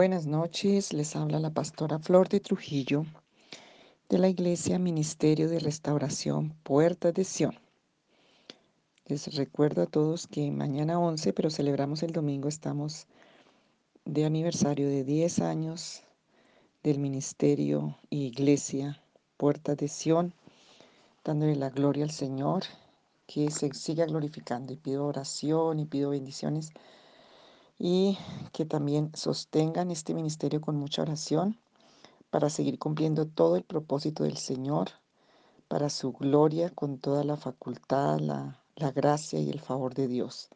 Buenas noches, les habla la pastora Flor de Trujillo de la Iglesia Ministerio de Restauración Puerta de Sion. Les recuerdo a todos que mañana 11, pero celebramos el domingo, estamos de aniversario de 10 años del Ministerio y Iglesia Puerta de Sion, dándole la gloria al Señor, que se siga glorificando y pido oración y pido bendiciones y que también sostengan este ministerio con mucha oración para seguir cumpliendo todo el propósito del Señor, para su gloria con toda la facultad, la, la gracia y el favor de Dios.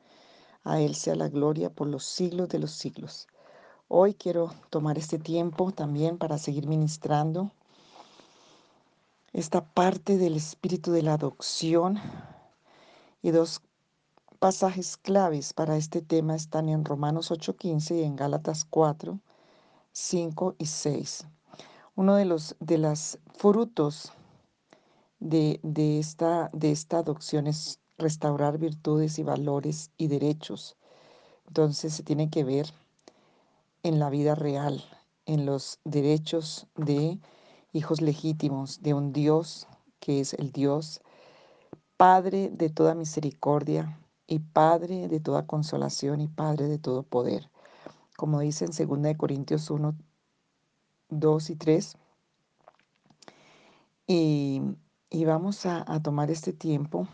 A Él sea la gloria por los siglos de los siglos. Hoy quiero tomar este tiempo también para seguir ministrando esta parte del espíritu de la adopción y dos pasajes claves para este tema están en Romanos 8:15 y en Gálatas 4, 5 y 6. Uno de los de las frutos de, de, esta, de esta adopción es restaurar virtudes y valores y derechos. Entonces se tiene que ver en la vida real, en los derechos de hijos legítimos de un Dios que es el Dios Padre de toda misericordia, y Padre de toda consolación y Padre de todo poder. Como dice en 2 Corintios 1, 2 y 3. Y, y vamos a, a, tomar este tiempo.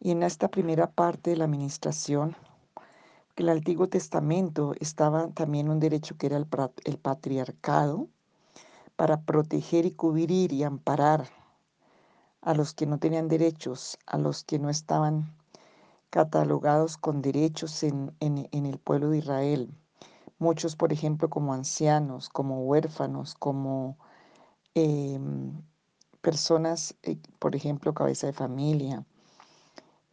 Y en esta primera parte de la administración, el Antiguo Testamento estaba también un derecho que era el, el patriarcado para proteger y cubrir y amparar a los que no tenían derechos, a los que no estaban catalogados con derechos en, en, el pueblo de Israel. Muchos, por ejemplo, como ancianos, como huérfanos, como eh, personas, eh, por ejemplo, cabeza de familia.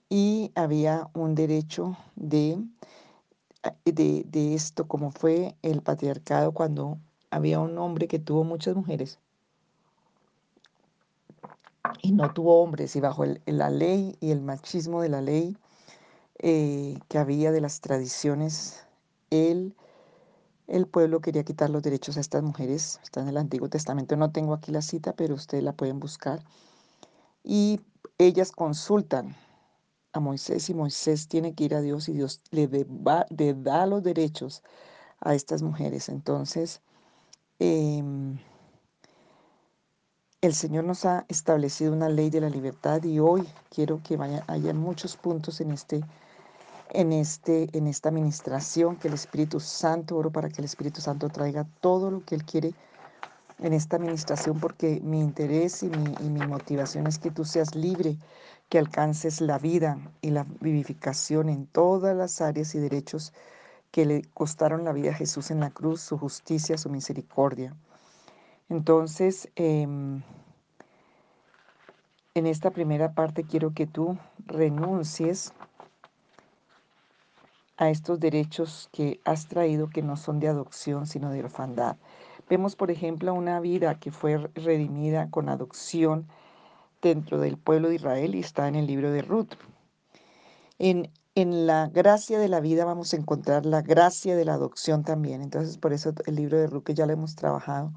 Y había un derecho de, de, de esto, como fue el patriarcado cuando había un hombre que tuvo muchas mujeres y no tuvo hombres y bajo la ley y el machismo de la ley eh, que había de las tradiciones, él, el pueblo quería quitar los derechos a estas mujeres. Está en el Antiguo Testamento. No tengo aquí la cita, pero ustedes la pueden buscar. Y ellas consultan a Moisés y Moisés tiene que ir a Dios y Dios le, deba, le da los derechos a estas mujeres. Entonces, eh, el Señor nos ha establecido una ley de la libertad y hoy quiero que haya muchos puntos en este en, este, en esta administración, que el Espíritu Santo, oro para que el Espíritu Santo traiga todo lo que Él quiere en esta administración, porque mi interés y mi, motivación es que tú seas libre, que alcances la vida y la vivificación en todas las áreas y derechos que le costaron la vida a Jesús en la cruz, su justicia, su misericordia. Entonces, eh, en esta primera parte quiero que tú renuncies a estos derechos que has traído que no son de adopción, sino de orfandad. Vemos, por ejemplo, una vida que fue redimida con adopción dentro del pueblo de Israel y está en el libro de Ruth. En, en la gracia de la vida vamos a encontrar la gracia de la adopción también. Entonces, por eso el libro de Ruth, que ya lo hemos trabajado,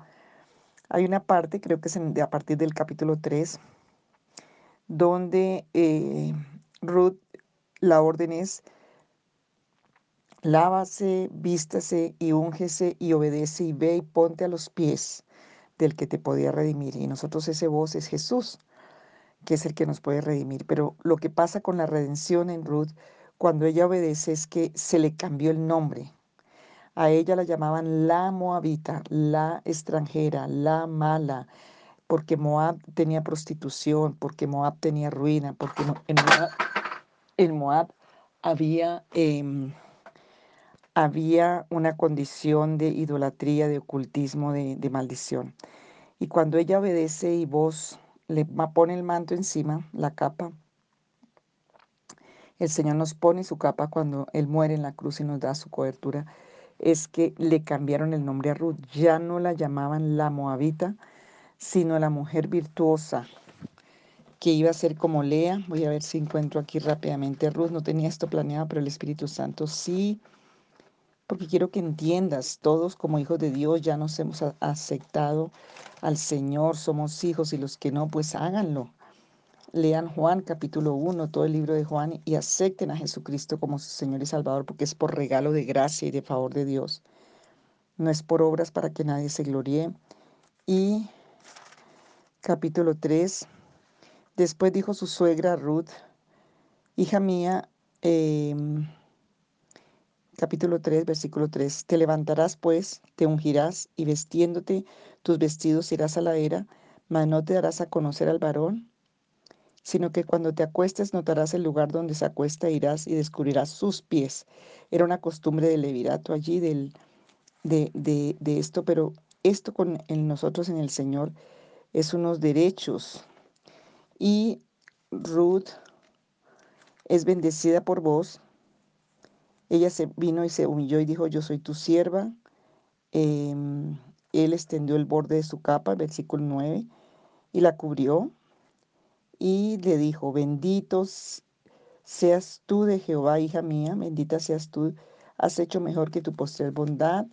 hay una parte, creo que es a partir del capítulo 3, donde eh, Ruth, la orden es lávase, vístase y úngese y obedece y ve y ponte a los pies del que te podía redimir. Y nosotros ese voz es Jesús, que es el que nos puede redimir. Pero lo que pasa con la redención en Ruth, cuando ella obedece, es que se le cambió el nombre. A ella la llamaban la moabita, la extranjera, la mala, porque Moab tenía prostitución, porque Moab tenía ruina, porque en Moab, había... Eh, había una condición de idolatría, de ocultismo, de, de, maldición. Y cuando ella obedece y vos le pone el manto encima, la capa, el Señor nos pone su capa cuando Él muere en la cruz y nos da su cobertura, es que le cambiaron el nombre a Ruth. Ya no la llamaban la moabita, sino la mujer virtuosa, que iba a ser como Lea. Voy a ver si encuentro aquí rápidamente Ruth. No tenía esto planeado, pero el Espíritu Santo sí porque quiero que entiendas, todos como hijos de Dios ya nos hemos aceptado al Señor, somos hijos y los que no, pues háganlo. Lean Juan capítulo 1, todo el libro de Juan y acepten a Jesucristo como su Señor y Salvador porque es por regalo de gracia y de favor de Dios. No es por obras para que nadie se gloríe. Y capítulo 3, después dijo su suegra Ruth, hija mía, em, capítulo 3, versículo 3, te levantarás pues, te ungirás y vestiéndote tus vestidos irás a la era, mas no te darás a conocer al varón sino que cuando te acuestes notarás el lugar donde se acuesta, irás y descubrirás sus pies. Era una costumbre del levirato allí, del, de, de, esto, pero esto con nosotros en el Señor es unos derechos. Y Ruth es bendecida por vos. Ella se vino y se humilló y dijo, yo soy tu sierva. Em, él extendió el borde de su capa, versículo 9, y la cubrió y le dijo, benditos seas tú de Jehová, hija mía, bendita seas tú, has hecho mejor que tu postrer bondad.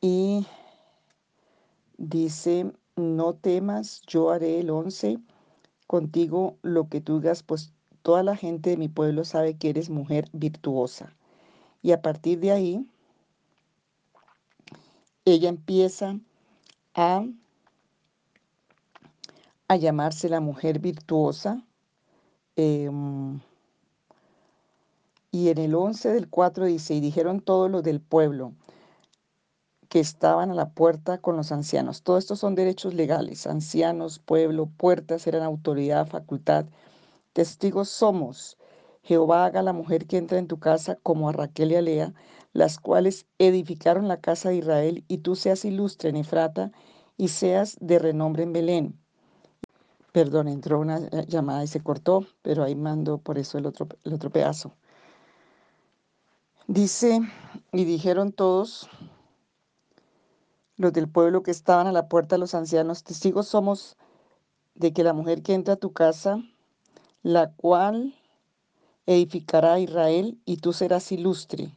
Y dice, no temas, yo haré el once contigo lo que tú digas, pues toda la gente de mi pueblo sabe que eres mujer virtuosa. Y a partir de ahí, ella empieza a a llamarse la mujer virtuosa. Em, y en el 11 del 4 dice, y dijeron todos los del pueblo que estaban a la puerta con los ancianos. Todos estos son derechos legales. Ancianos, pueblo, puertas eran autoridad, facultad. Testigos somos. Jehová haga a la mujer que entra en tu casa como a Raquel y a Lea, las cuales edificaron la casa de Israel, y tú seas ilustre en Efrata y seas de renombre en Belén. Perdón, entró una eh, llamada y se cortó, pero ahí mando por eso el otro, el otro pedazo. Dice, y dijeron todos los del pueblo que estaban a la puerta, los ancianos, testigos somos de que la mujer que entra a tu casa, la cual edificará a Israel, y tú serás ilustre,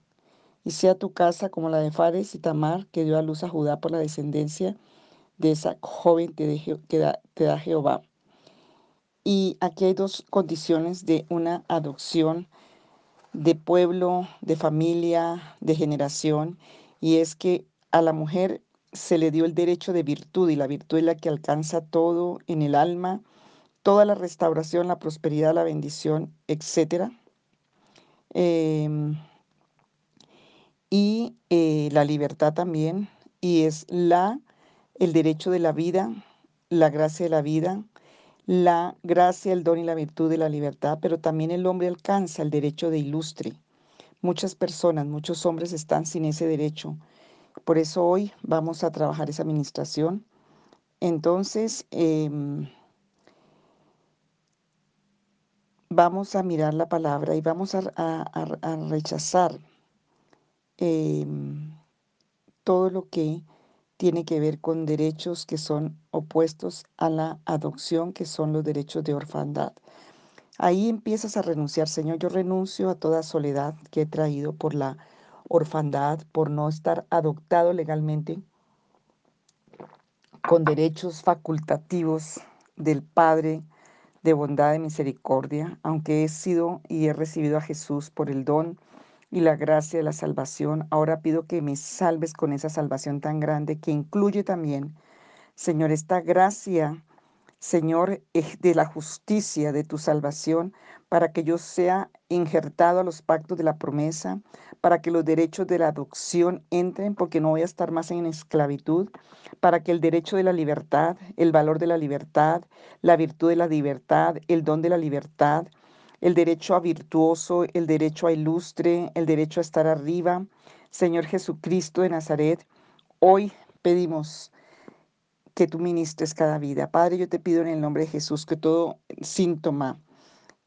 y sea tu casa como la de Fares y Tamar, que dio a luz a Judá por la descendencia de esa joven que te da Jehová. Y aquí hay dos condiciones de una adopción de pueblo, de familia, de generación, y es que a la mujer se le dio el derecho de virtud y la virtud es la que alcanza todo en el alma, toda la restauración, la prosperidad, la bendición, etc. Em, y eh, la libertad también, y es la, el derecho de la vida, la gracia de la vida, la gracia, el don y la virtud de la libertad, pero también el hombre alcanza el derecho de ilustre. Muchas personas, muchos hombres están sin ese derecho. Por eso hoy vamos a trabajar esa administración. Entonces, em, vamos a mirar la palabra y vamos a, rechazar em, todo lo que tiene que ver con derechos que son opuestos a la adopción, que son los derechos de orfandad. Ahí empiezas a renunciar, Señor, yo renuncio a toda soledad que he traído por la orfandad, por no estar adoptado legalmente, con derechos facultativos del Padre de bondad y misericordia, aunque he sido y he recibido a Jesús por el don y la gracia de la salvación. Ahora pido que me salves con esa salvación tan grande que incluye también, Señor, esta gracia, Señor, de la justicia de tu salvación, para que yo sea injertado a los pactos de la promesa, para que los derechos de la adopción entren, porque no voy a estar más en esclavitud, para que el derecho de la libertad, el valor de la libertad, la virtud de la libertad, el don de la libertad, el derecho a virtuoso, el derecho a ilustre, el derecho a estar arriba. Señor Jesucristo de Nazaret, hoy pedimos que tú ministres cada vida. Padre, yo te pido en el nombre de Jesús que todo síntoma,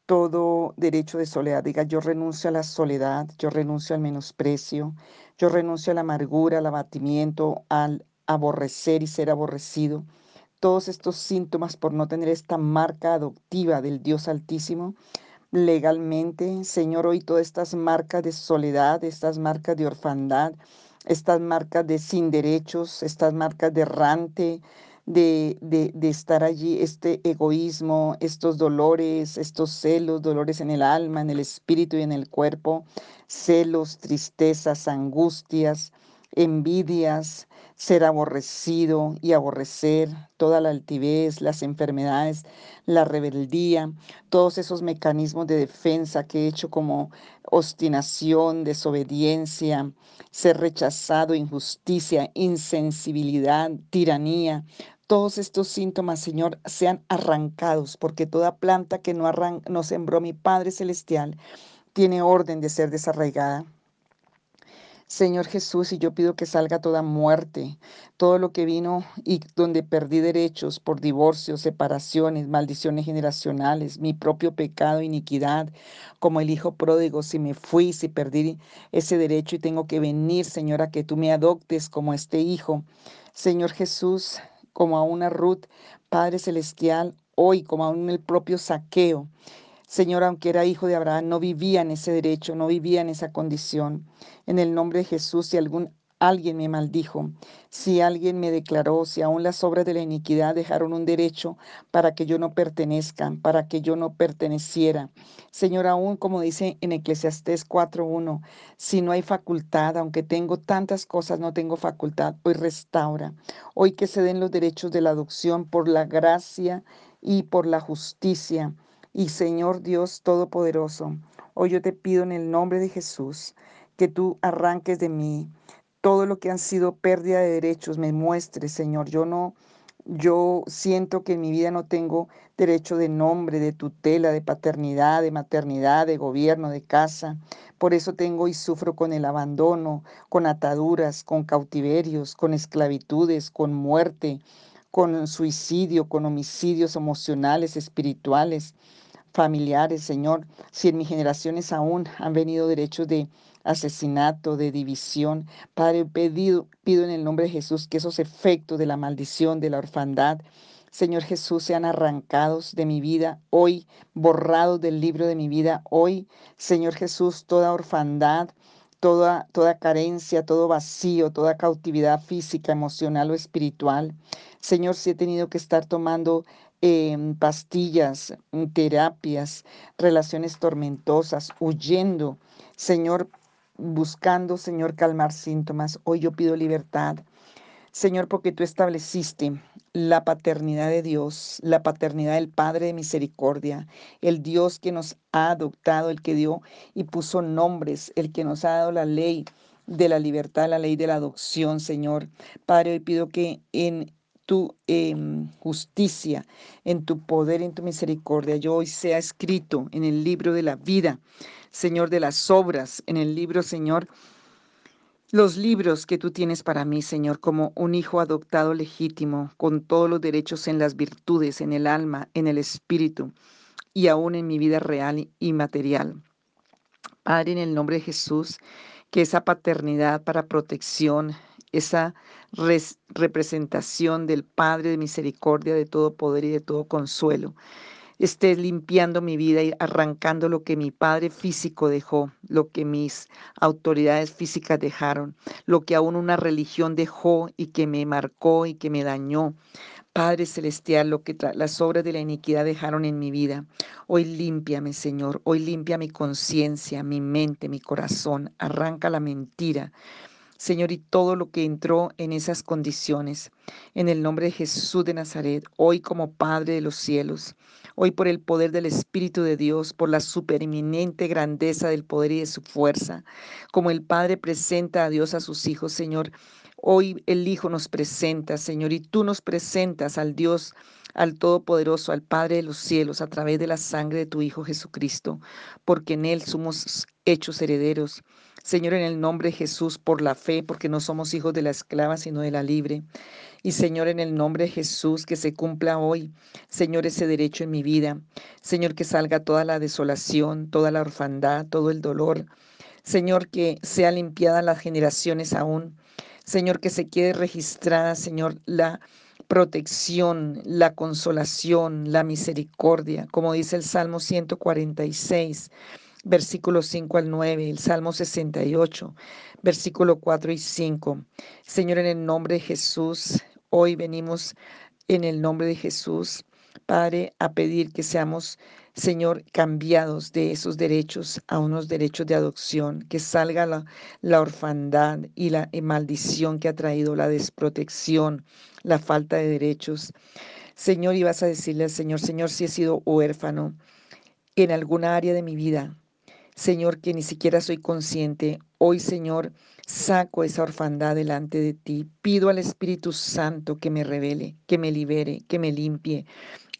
todo derecho de soledad, diga, yo renuncio a la soledad, yo renuncio al menosprecio, yo renuncio a la amargura, al abatimiento, al aborrecer y ser aborrecido. Todos estos síntomas por no tener esta marca adoptiva del Dios Altísimo, legalmente. Señor, hoy todas estas marcas de soledad, estas marcas de orfandad, estas marcas de sin derechos, estas marcas de errante, de, de, de, estar allí, este egoísmo, estos dolores, estos celos, dolores en el alma, en el espíritu y en el cuerpo, celos, tristezas, angustias, envidias, ser aborrecido y aborrecer, toda la altivez, las enfermedades, la rebeldía, todos esos mecanismos de defensa que he hecho como obstinación, desobediencia, ser rechazado, injusticia, insensibilidad, tiranía, todos estos síntomas, Señor, sean arrancados, porque toda planta que no, no sembró mi Padre Celestial tiene orden de ser desarraigada. Señor Jesús, y yo pido que salga toda muerte, todo lo que vino y donde perdí derechos por divorcios, separaciones, maldiciones generacionales, mi propio pecado, iniquidad, como el hijo pródigo, si me fui, si perdí ese derecho y tengo que venir, Señor, a que tú me adoptes como este hijo. Señor Jesús, como a una Ruth, Padre Celestial, hoy como aún el propio saqueo. Señor, aunque era hijo de Abraham, no vivía en ese derecho, no vivía en esa condición. En el nombre de Jesús, si algún alguien me maldijo, si alguien me declaró, si aún las obras de la iniquidad dejaron un derecho para que yo no pertenezca, para que yo no perteneciera. Señor, aún como dice en Eclesiastés 4.1, si no hay facultad, aunque tengo tantas cosas, no tengo facultad, hoy restaura. Hoy que se den los derechos de la adopción por la gracia y por la justicia y Señor Dios Todopoderoso, hoy yo te pido en el nombre de Jesús que tú arranques de mí todo lo que han sido pérdida de derechos, me muestres, Señor. Yo no, yo siento que en mi vida no tengo derecho de nombre, de tutela, de paternidad, de maternidad, de gobierno, de casa. Por eso tengo y sufro con el abandono, con ataduras, con cautiverios, con esclavitudes, con muerte, con suicidio, con homicidios emocionales, espirituales familiares, Señor, si en mis generaciones aún han venido derechos de asesinato, de división, Padre, pedido, pido en el nombre de Jesús que esos efectos de la maldición, de la orfandad, Señor Jesús, sean arrancados de mi vida hoy, borrados del libro de mi vida hoy, Señor Jesús, toda orfandad, toda, toda carencia, todo vacío, toda cautividad física, emocional o espiritual. Señor, si he tenido que estar tomando pastillas, terapias, relaciones tormentosas, huyendo, Señor, buscando, Señor, calmar síntomas. Hoy yo pido libertad. Señor, porque tú estableciste la paternidad de Dios, la paternidad del Padre de misericordia, el Dios que nos ha adoptado, el que dio y puso nombres, el que nos ha dado la ley de la libertad, la ley de la adopción, Señor. Padre, hoy pido que en tu em, justicia, en tu poder, en tu misericordia. Yo hoy sea escrito en el libro de la vida, Señor, de las obras, en el libro, Señor, los libros que tú tienes para mí, Señor, como un hijo adoptado legítimo, con todos los derechos en las virtudes, en el alma, en el espíritu y aún en mi vida real y material. Padre, en el nombre de Jesús, que esa paternidad para protección, esa representación del Padre de misericordia, de todo poder y de todo consuelo. Esté limpiando mi vida y arrancando lo que mi Padre físico dejó, lo que mis autoridades físicas dejaron, lo que aún una religión dejó y que me marcó y que me dañó. Padre Celestial, lo que las obras de la iniquidad dejaron en mi vida. Hoy límpiame, Señor. Hoy limpia mi conciencia, mi mente, mi corazón. Arranca la mentira. Señor, y todo lo que entró en esas condiciones. En el nombre de Jesús de Nazaret, hoy como Padre de los cielos, hoy por el poder del Espíritu de Dios, por la supereminente grandeza del poder y de su fuerza, como el Padre presenta a Dios a sus hijos, Señor, hoy el Hijo nos presenta, Señor, y tú nos presentas al Dios al Todopoderoso, al Padre de los cielos, a través de la sangre de tu Hijo Jesucristo, porque en Él somos hechos herederos. Señor, en el nombre de Jesús, por la fe, porque no somos hijos de la esclava, sino de la libre. Y Señor, en el nombre de Jesús, que se cumpla hoy, Señor, ese derecho en mi vida. Señor, que salga toda la desolación, toda la orfandad, todo el dolor. Señor, que sea limpiada las generaciones aún. Señor, que se quede registrada, Señor, la protección, la consolación, la misericordia, como dice el Salmo 146 versículo 5 al 9, el Salmo 68, versículo 4 y 5. Señor, en el nombre de Jesús, hoy venimos en el nombre de Jesús, Padre, a pedir que seamos, Señor, cambiados de esos derechos a unos derechos de adopción, que salga la, la orfandad y la maldición que ha traído la desprotección, la falta de derechos. Señor, y vas a decirle al Señor, Señor, si he sido huérfano en alguna área de mi vida, Señor, que ni siquiera soy consciente. Hoy, Señor, saco esa orfandad delante de ti. Pido al Espíritu Santo que me revele, que me libere, que me limpie.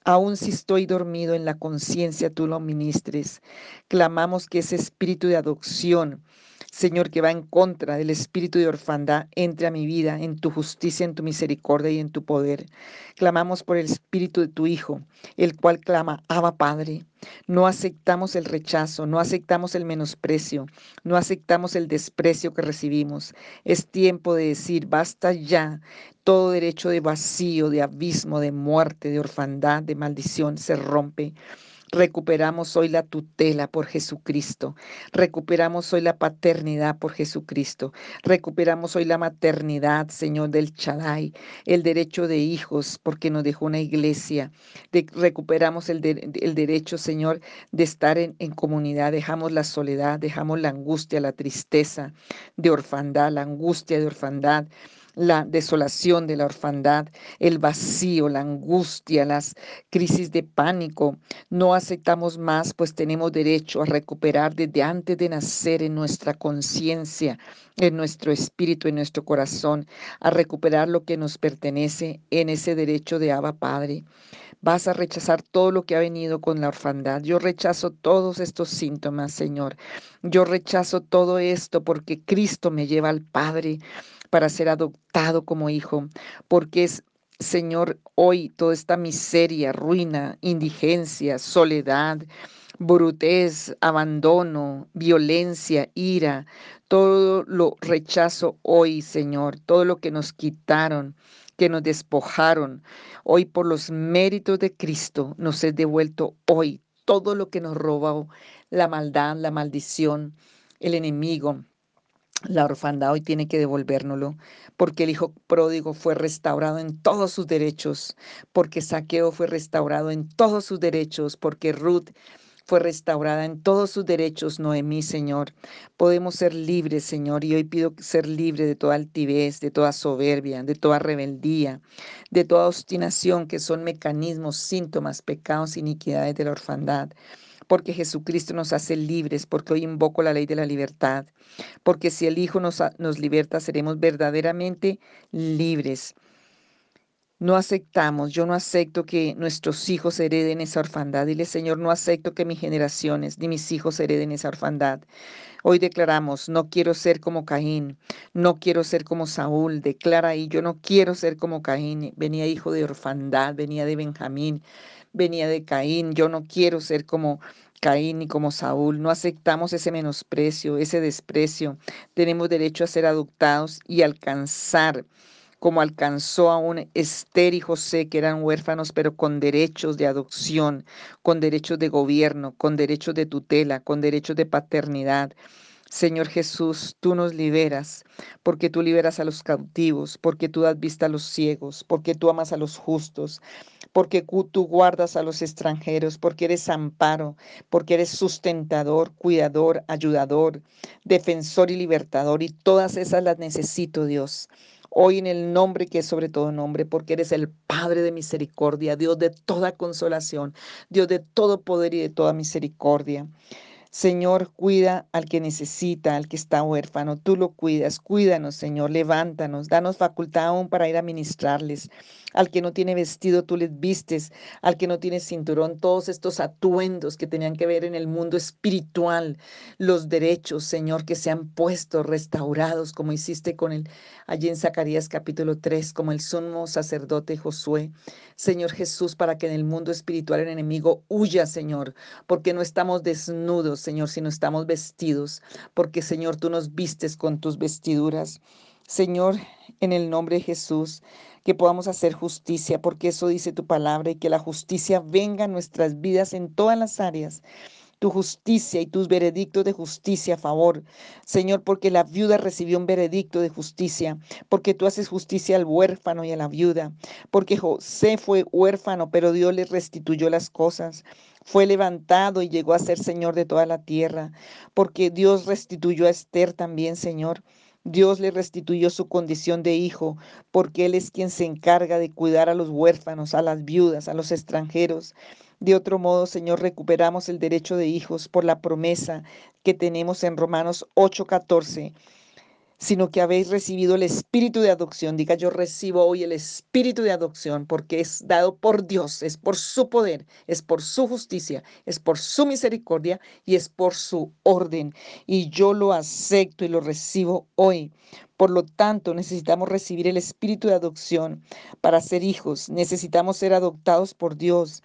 Aun si estoy dormido en la conciencia, tú lo ministres. Clamamos que ese espíritu de adopción Señor, que va en contra del espíritu de orfandad, entre a mi vida en tu justicia, en tu misericordia y en tu poder. Clamamos por el espíritu de tu Hijo, el cual clama, Abba Padre. No aceptamos el rechazo, no aceptamos el menosprecio, no aceptamos el desprecio que recibimos. Es tiempo de decir, basta ya. Todo derecho de vacío, de abismo, de muerte, de orfandad, de maldición se rompe. Recuperamos hoy la tutela por Jesucristo. Recuperamos hoy la paternidad por Jesucristo. Recuperamos hoy la maternidad, Señor del Chadai, el derecho de hijos, porque nos dejó una iglesia. recuperamos el, derecho, Señor, de estar en comunidad. Dejamos la soledad, dejamos la angustia, la tristeza de orfandad, la angustia de orfandad la desolación de la orfandad, el vacío, la angustia, las crisis de pánico. No aceptamos más, pues tenemos derecho a recuperar desde antes de nacer en nuestra conciencia, en nuestro espíritu, en nuestro corazón, a recuperar lo que nos pertenece en ese derecho de Abba Padre. Vas a rechazar todo lo que ha venido con la orfandad. Yo rechazo todos estos síntomas, Señor. Yo rechazo todo esto porque Cristo me lleva al Padre para ser adoptado como hijo, porque es Señor, hoy toda esta miseria, ruina, indigencia, soledad, brutez, abandono, violencia, ira, todo lo rechazo hoy, Señor, todo lo que nos quitaron, que nos despojaron, hoy por los méritos de Cristo nos es devuelto hoy todo lo que nos robó la maldad, la maldición, el enemigo, la orfandad hoy tiene que devolvérnoslo, porque el hijo pródigo fue restaurado en todos sus derechos, porque Saqueo fue restaurado en todos sus derechos, porque Ruth fue restaurada en todos sus derechos, Noemí, Señor. Podemos ser libres, Señor, y hoy pido ser libre de toda altivez, de toda soberbia, de toda rebeldía, de toda obstinación, que son mecanismos, síntomas, pecados, iniquidades de la orfandad porque Jesucristo nos hace libres, porque hoy invoco la ley de la libertad, porque si el Hijo nos, nos liberta, seremos verdaderamente libres. No aceptamos, yo no acepto que nuestros hijos hereden esa orfandad. Dile, Señor, no acepto que mis generaciones ni mis hijos hereden esa orfandad. Hoy declaramos, no quiero ser como Caín, no quiero ser como Saúl. Declara ahí, yo no quiero ser como Caín. Venía hijo de orfandad, venía de Benjamín, venía de Caín. Yo no quiero ser como Caín ni como Saúl. No aceptamos ese menosprecio, ese desprecio. Tenemos derecho a ser adoptados y alcanzar como alcanzó a un Esther y José, que eran huérfanos, pero con derechos de adopción, con derechos de gobierno, con derechos de tutela, con derechos de paternidad. Señor Jesús, tú nos liberas, porque tú liberas a los cautivos, porque tú das vista a los ciegos, porque tú amas a los justos, porque tú guardas a los extranjeros, porque eres amparo, porque eres sustentador, cuidador, ayudador, defensor y libertador, y todas esas las necesito, Dios. Hoy en el nombre que es sobre todo nombre, porque eres el Padre de misericordia, Dios de toda consolación, Dios de todo poder y de toda misericordia. Señor, cuida al que necesita, al que está huérfano. Tú lo cuidas. Cuídanos, Señor. Levántanos. Danos facultad aún para ir a ministrarles. Al que no tiene vestido, tú les vistes. Al que no tiene cinturón, todos estos atuendos que tenían que ver en el mundo espiritual. Los derechos, Señor, que se han puesto restaurados, como hiciste con el, allí en Zacarías capítulo 3, como el sumo sacerdote Josué. Señor Jesús, para que en el mundo espiritual el enemigo huya, Señor, porque no estamos desnudos, Señor, sino estamos vestidos, porque Señor, tú nos vistes con tus vestiduras. Señor, en el nombre de Jesús, que podamos hacer justicia, porque eso dice tu palabra, y que la justicia venga a nuestras vidas en todas las áreas tu justicia y tus veredictos de justicia a favor. Señor, porque la viuda recibió un veredicto de justicia, porque tú haces justicia al huérfano y a la viuda, porque José fue huérfano, pero Dios le restituyó las cosas. Fue levantado y llegó a ser Señor de toda la tierra, porque Dios restituyó a Esther también, Señor. Dios le restituyó su condición de hijo, porque Él es quien se encarga de cuidar a los huérfanos, a las viudas, a los extranjeros. De otro modo, Señor, recuperamos el derecho de hijos por la promesa que tenemos en Romanos 8:14 sino que habéis recibido el espíritu de adopción. Diga, yo recibo hoy el espíritu de adopción porque es dado por Dios, es por su poder, es por su justicia, es por su misericordia y es por su orden. Y yo lo acepto y lo recibo hoy. Por lo tanto, necesitamos recibir el espíritu de adopción para ser hijos. Necesitamos ser adoptados por Dios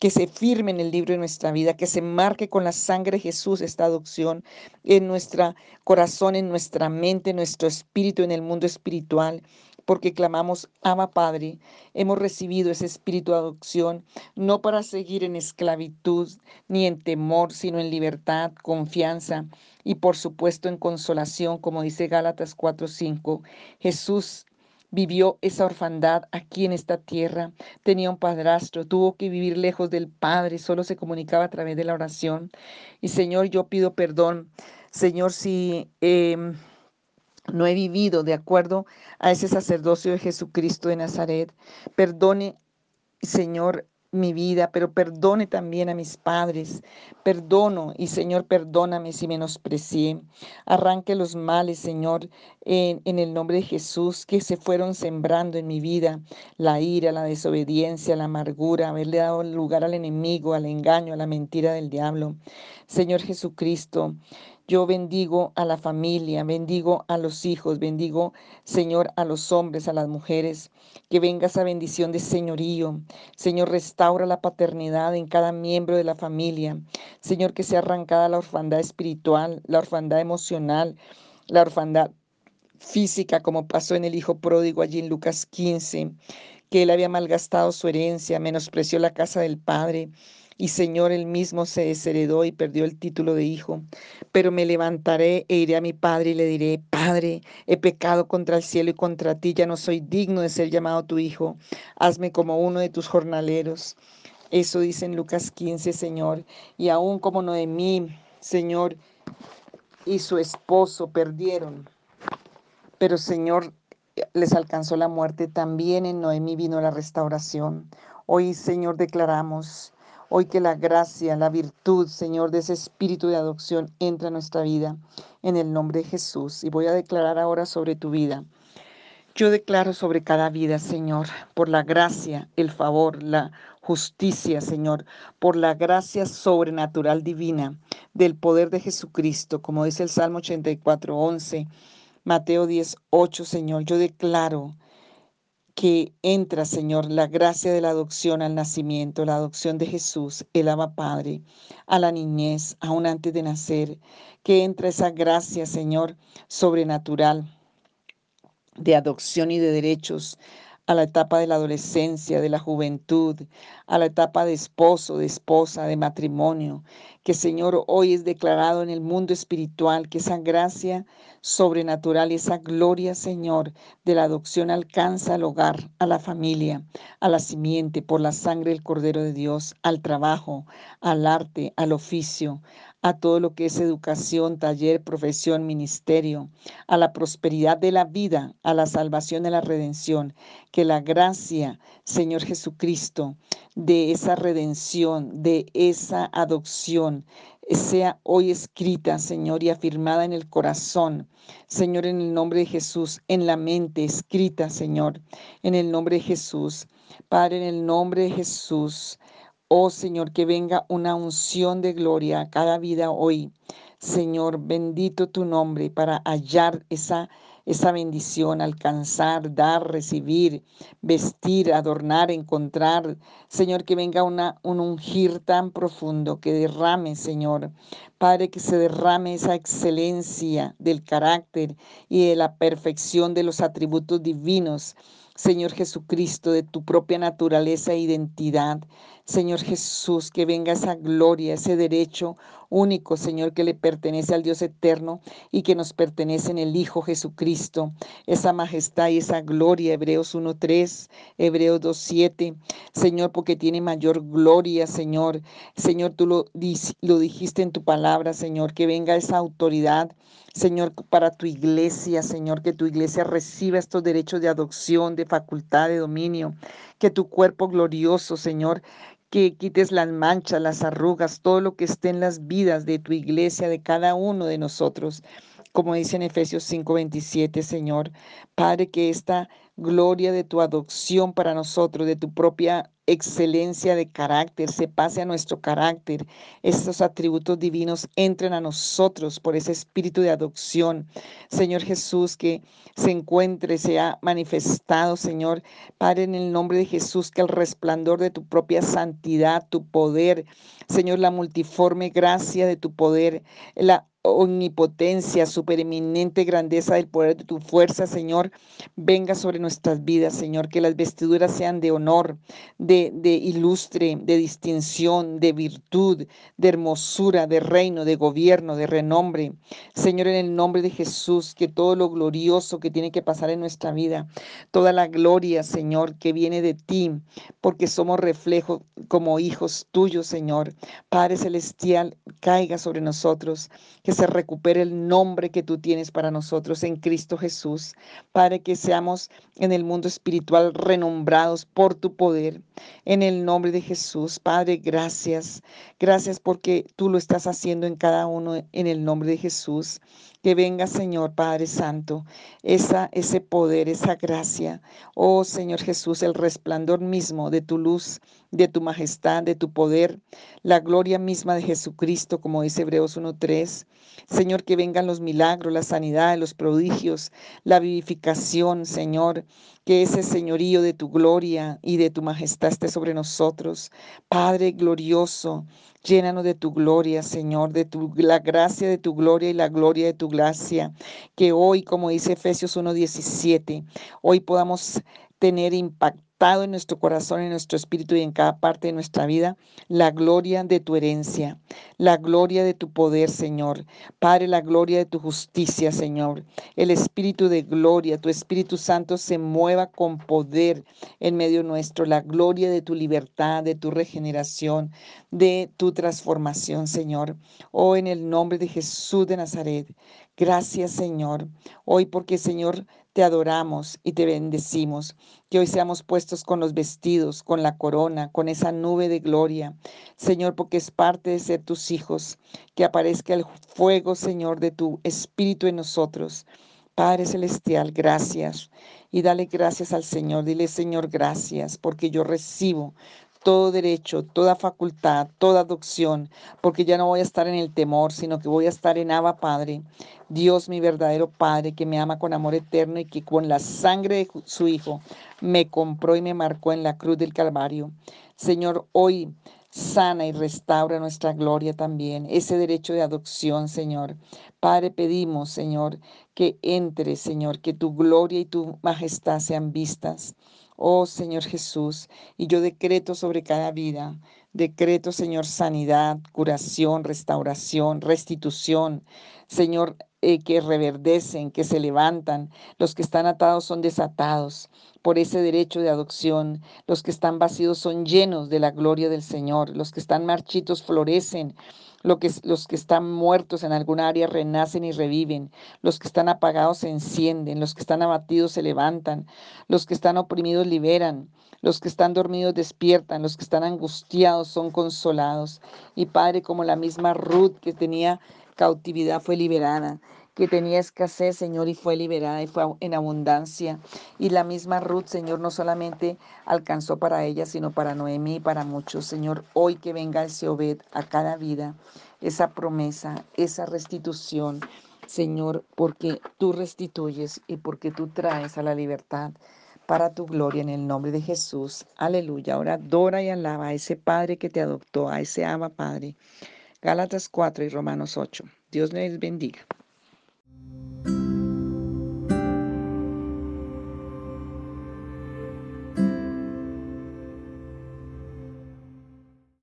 que se firme en el libro de nuestra vida, que se marque con la sangre de Jesús esta adopción en nuestro corazón, en nuestra mente, en nuestro espíritu, en el mundo espiritual, porque clamamos, ama Padre, hemos recibido ese espíritu de adopción, no para seguir en esclavitud ni en temor, sino en libertad, confianza y por supuesto en consolación, como dice Gálatas 4:5. Jesús vivió esa orfandad aquí en esta tierra. Tenía un padrastro, tuvo que vivir lejos del Padre, solo se comunicaba a través de la oración. Y Señor, yo pido perdón, Señor, si... Em, no he vivido de acuerdo a ese sacerdocio de Jesucristo de Nazaret. Perdone, Señor, mi vida, pero perdone también a mis padres. Perdono y Señor, perdóname si menosprecié. Arranque los males, Señor, en, en, el nombre de Jesús, que se fueron sembrando en mi vida. La ira, la desobediencia, la amargura, haberle dado lugar al enemigo, al engaño, a la mentira del diablo. Señor Jesucristo, yo bendigo a la familia, bendigo a los hijos, bendigo, Señor, a los hombres, a las mujeres. Que venga esa bendición de señorío. Señor, restaura la paternidad en cada miembro de la familia. Señor, que sea arrancada la orfandad espiritual, la orfandad emocional, la orfandad física, como pasó en el hijo pródigo allí en Lucas 15, que él había malgastado su herencia, menospreció la casa del padre y Señor, él mismo se desheredó y perdió el título de hijo. Pero me levantaré e iré a mi padre y le diré, Padre, he pecado contra el cielo y contra ti, ya no soy digno de ser llamado tu hijo. Hazme como uno de tus jornaleros. Eso dice en Lucas 15, Señor. Y aún como Noemí, Señor, y su esposo perdieron. Pero Señor, les alcanzó la muerte. También en Noemí vino la restauración. Hoy, Señor, declaramos Hoy que la gracia, la virtud, Señor, de ese espíritu de adopción entra en nuestra vida en el nombre de Jesús. Y voy a declarar ahora sobre tu vida. Yo declaro sobre cada vida, Señor, por la gracia, el favor, la justicia, Señor, por la gracia sobrenatural divina del poder de Jesucristo, como dice el Salmo 84, 11, Mateo 10, 8, Señor. Yo declaro que entra, Señor, la gracia de la adopción al nacimiento, la adopción de Jesús, el ama Padre, a la niñez, aún antes de nacer, que entra esa gracia, Señor, sobrenatural de adopción y de derechos a la etapa de la adolescencia, de la juventud, a la etapa de esposo, de esposa, de matrimonio, que Señor hoy es declarado en el mundo espiritual, que esa gracia sobrenatural esa gloria, Señor, de la adopción alcanza al hogar, a la familia, a la simiente, por la sangre del Cordero de Dios, al trabajo, al arte, al oficio, a todo lo que es educación, taller, profesión, ministerio, a la prosperidad de la vida, a la salvación y la redención. Que la gracia, Señor Jesucristo, de esa redención, de esa adopción, sea hoy escrita, Señor, y afirmada en el corazón. Señor, en el nombre de Jesús, en la mente, escrita, Señor, en el nombre de Jesús. Padre, en el nombre de Jesús. Oh Señor, que venga una unción de gloria a cada vida hoy. Señor, bendito tu nombre para hallar esa esa bendición, alcanzar, dar, recibir, vestir, adornar, encontrar. Señor, que venga una, un ungir tan profundo, que derrame, Señor. Padre, que se derrame esa excelencia del carácter y de la perfección de los atributos divinos Señor Jesucristo, de tu propia naturaleza e identidad. Señor Jesús, que venga esa gloria, ese derecho único, Señor, que le pertenece al Dios eterno y que nos pertenece en el Hijo Jesucristo. Esa majestad y esa gloria, Hebreos 1.3, Hebreos 2.7. Señor, porque tiene mayor gloria, Señor. Señor, tú lo, lo dijiste en tu palabra, Señor, que venga esa autoridad Señor, para tu iglesia, Señor, que tu iglesia reciba estos derechos de adopción, de facultad, de dominio, que tu cuerpo glorioso, Señor, que quites las manchas, las arrugas, todo lo que esté en las vidas de tu iglesia, de cada uno de nosotros. Como dice en Efesios 5:27, Señor, Padre, que esta gloria de tu adopción para nosotros, de tu propia excelencia de carácter, se pase a nuestro carácter, estos atributos divinos entren a nosotros por ese espíritu de adopción. Señor Jesús, que se encuentre, sea manifestado, Señor, Padre, en el nombre de Jesús, que el resplandor de tu propia santidad, tu poder, Señor, la multiforme gracia de tu poder, la omnipotencia, supereminente grandeza del poder de tu fuerza, Señor, venga sobre nuestras vidas, Señor, que las vestiduras sean de honor, de, de ilustre, de distinción, de virtud, de hermosura, de reino, de gobierno, de renombre. Señor, en el nombre de Jesús, que todo lo glorioso que tiene que pasar en nuestra vida, toda la gloria, Señor, que viene de ti, porque somos reflejo como hijos tuyos, Señor. Padre Celestial, caiga sobre nosotros que se recupere el nombre que tú tienes para nosotros en Cristo Jesús, para que seamos en el mundo espiritual renombrados por tu poder. En el nombre de Jesús, Padre, gracias. Gracias porque tú lo estás haciendo en cada uno en el nombre de Jesús. Que venga, Señor Padre Santo, esa, ese poder, esa gracia. Oh Señor Jesús, el resplandor mismo de tu luz, de tu majestad, de tu poder, la gloria misma de Jesucristo, como dice Hebreos 1.3. Señor, que vengan los milagros, la sanidad, los prodigios, la vivificación, Señor, que ese señorío de tu gloria y de tu majestad esté sobre nosotros. Padre glorioso, Llénanos de tu gloria, Señor, de tu, la gracia de tu gloria y la gloria de tu gracia. Que hoy, como dice Efesios 1.17, hoy podamos tener impacto en nuestro corazón, en nuestro espíritu y en cada parte de nuestra vida la gloria de tu herencia, la gloria de tu poder, Señor. Padre, la gloria de tu justicia, Señor. El espíritu de gloria, tu Espíritu Santo se mueva con poder en medio nuestro. La gloria de tu libertad, de tu regeneración, de tu transformación, Señor. Oh, en el nombre de Jesús de Nazaret. Gracias, Señor. Hoy porque, Señor, te adoramos y te bendecimos. Que hoy seamos puestos con los vestidos, con la corona, con esa nube de gloria. Señor, porque es parte de ser tus hijos. Que aparezca el fuego, Señor, de tu espíritu en nosotros. Padre Celestial, gracias. Y dale gracias al Señor. Dile, Señor, gracias, porque yo recibo todo derecho, toda facultad, toda adopción, porque ya no voy a estar en el temor, sino que voy a estar en Abba Padre, Dios mi verdadero Padre, que me ama con amor eterno y que con la sangre de su Hijo me compró y me marcó en la cruz del Calvario. Señor, hoy sana y restaura nuestra gloria también, ese derecho de adopción, Señor. Padre, pedimos, Señor, que entre, Señor, que tu gloria y tu majestad sean vistas. Oh Señor Jesús, y yo decreto sobre cada vida, decreto, Señor, sanidad, curación, restauración, restitución. Señor, eh, que reverdecen, que se levantan. Los que están atados son desatados por ese derecho de adopción. Los que están vacíos son llenos de la gloria del Señor. Los que están marchitos florecen que, los que están muertos en algún área renacen y reviven. Los que están apagados se encienden. Los que están abatidos se levantan. Los que están oprimidos liberan. Los que están dormidos despiertan. Los que están angustiados son consolados. Y Padre, como la misma Ruth que tenía cautividad fue liberada que tenía escasez, Señor, y fue liberada y fue en abundancia. Y la misma Ruth, Señor, no solamente alcanzó para ella, sino para Noemí y para muchos. Señor, hoy que venga el Seobed a cada vida, esa promesa, esa restitución, Señor, porque tú restituyes y porque tú traes a la libertad para tu gloria en el nombre de Jesús. Aleluya. Ahora adora y alaba a ese Padre que te adoptó, a ese ama Padre. Gálatas 4 y Romanos 8. Dios les bendiga.